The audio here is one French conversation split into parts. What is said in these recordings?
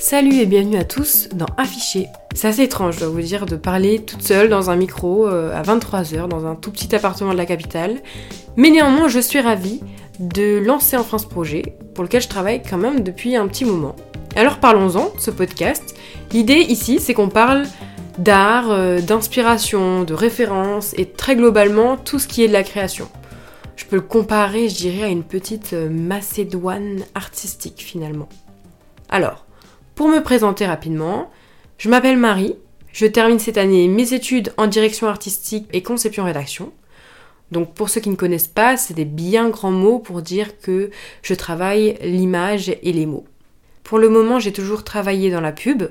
Salut et bienvenue à tous dans Afficher. C'est assez étrange, je dois vous dire, de parler toute seule dans un micro euh, à 23h dans un tout petit appartement de la capitale. Mais néanmoins, je suis ravie de lancer enfin ce projet pour lequel je travaille quand même depuis un petit moment. Alors parlons-en ce podcast. L'idée ici, c'est qu'on parle d'art, euh, d'inspiration, de référence et très globalement tout ce qui est de la création. Je peux le comparer, je dirais, à une petite euh, Macédoine artistique finalement. Alors, pour me présenter rapidement, je m'appelle Marie, je termine cette année mes études en direction artistique et conception rédaction. Donc pour ceux qui ne connaissent pas, c'est des bien grands mots pour dire que je travaille l'image et les mots. Pour le moment, j'ai toujours travaillé dans la pub.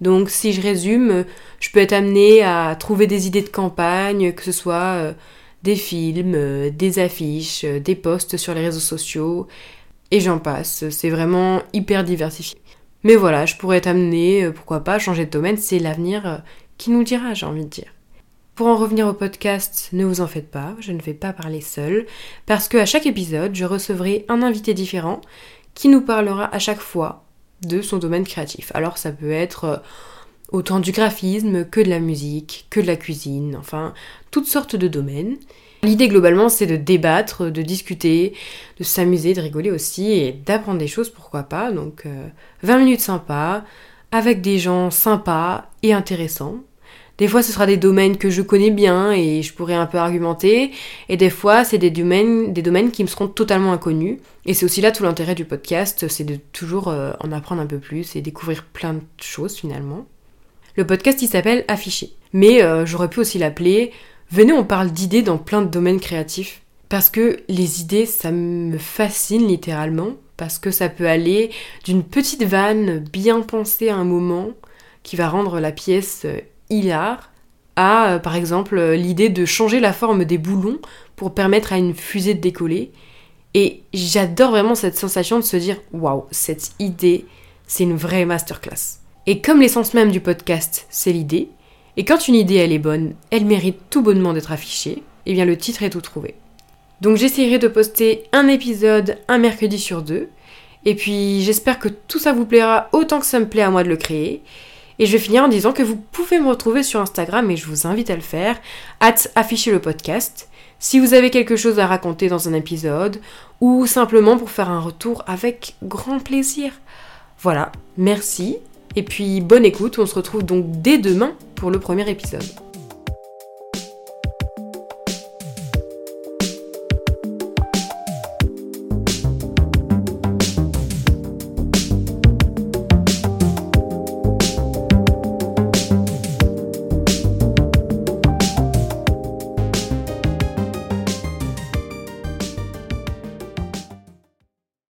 Donc si je résume, je peux être amenée à trouver des idées de campagne, que ce soit euh, des films, euh, des affiches, euh, des posts sur les réseaux sociaux, et j'en passe. C'est vraiment hyper diversifié. Mais voilà, je pourrais être amenée, pourquoi pas, changer de domaine, c'est l'avenir qui nous dira, j'ai envie de dire. Pour en revenir au podcast, ne vous en faites pas, je ne vais pas parler seule, parce qu'à chaque épisode, je recevrai un invité différent qui nous parlera à chaque fois de son domaine créatif. Alors ça peut être euh, autant du graphisme que de la musique, que de la cuisine, enfin toutes sortes de domaines. L'idée globalement c'est de débattre, de discuter, de s'amuser, de rigoler aussi et d'apprendre des choses, pourquoi pas. Donc 20 euh, minutes sympas, avec des gens sympas et intéressants. Des fois, ce sera des domaines que je connais bien et je pourrais un peu argumenter. Et des fois, c'est des domaines, des domaines qui me seront totalement inconnus. Et c'est aussi là tout l'intérêt du podcast, c'est de toujours euh, en apprendre un peu plus et découvrir plein de choses finalement. Le podcast, il s'appelle Afficher. Mais euh, j'aurais pu aussi l'appeler Venez, on parle d'idées dans plein de domaines créatifs. Parce que les idées, ça me fascine littéralement. Parce que ça peut aller d'une petite vanne bien pensée à un moment qui va rendre la pièce euh, hilar à, euh, par exemple, l'idée de changer la forme des boulons pour permettre à une fusée de décoller. Et j'adore vraiment cette sensation de se dire waouh, cette idée, c'est une vraie masterclass. Et comme l'essence même du podcast, c'est l'idée, et quand une idée elle est bonne, elle mérite tout bonnement d'être affichée, et eh bien le titre est tout trouvé. Donc j'essaierai de poster un épisode un mercredi sur deux, et puis j'espère que tout ça vous plaira autant que ça me plaît à moi de le créer. Et je vais finir en disant que vous pouvez me retrouver sur Instagram et je vous invite à le faire, at afficher le podcast. Si vous avez quelque chose à raconter dans un épisode ou simplement pour faire un retour avec grand plaisir. Voilà, merci et puis bonne écoute, on se retrouve donc dès demain pour le premier épisode.